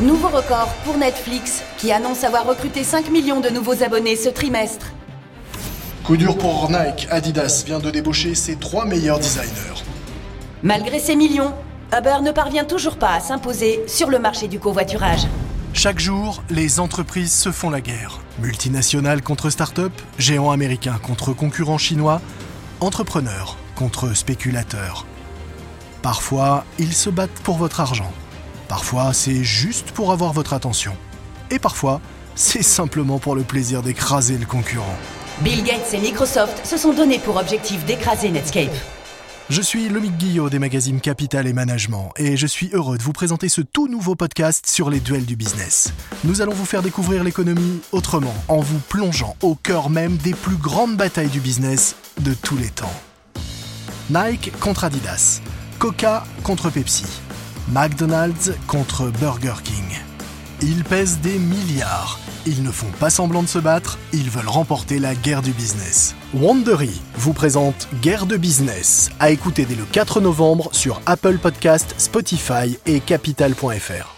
Nouveau record pour Netflix, qui annonce avoir recruté 5 millions de nouveaux abonnés ce trimestre. Coup dur pour Nike, Adidas vient de débaucher ses trois meilleurs designers. Malgré ces millions, Uber ne parvient toujours pas à s'imposer sur le marché du covoiturage. Chaque jour, les entreprises se font la guerre. Multinationales contre start-up, géants américains contre concurrents chinois, entrepreneurs contre spéculateurs. Parfois, ils se battent pour votre argent. Parfois, c'est juste pour avoir votre attention. Et parfois, c'est simplement pour le plaisir d'écraser le concurrent. Bill Gates et Microsoft se sont donnés pour objectif d'écraser Netscape. Je suis Lomique Guillot des magazines Capital et Management et je suis heureux de vous présenter ce tout nouveau podcast sur les duels du business. Nous allons vous faire découvrir l'économie autrement en vous plongeant au cœur même des plus grandes batailles du business de tous les temps. Nike contre Adidas, Coca contre Pepsi, McDonald's contre Burger King. Ils pèsent des milliards. Ils ne font pas semblant de se battre, ils veulent remporter la guerre du business. Wandery vous présente Guerre de business, à écouter dès le 4 novembre sur Apple Podcast, Spotify et Capital.fr.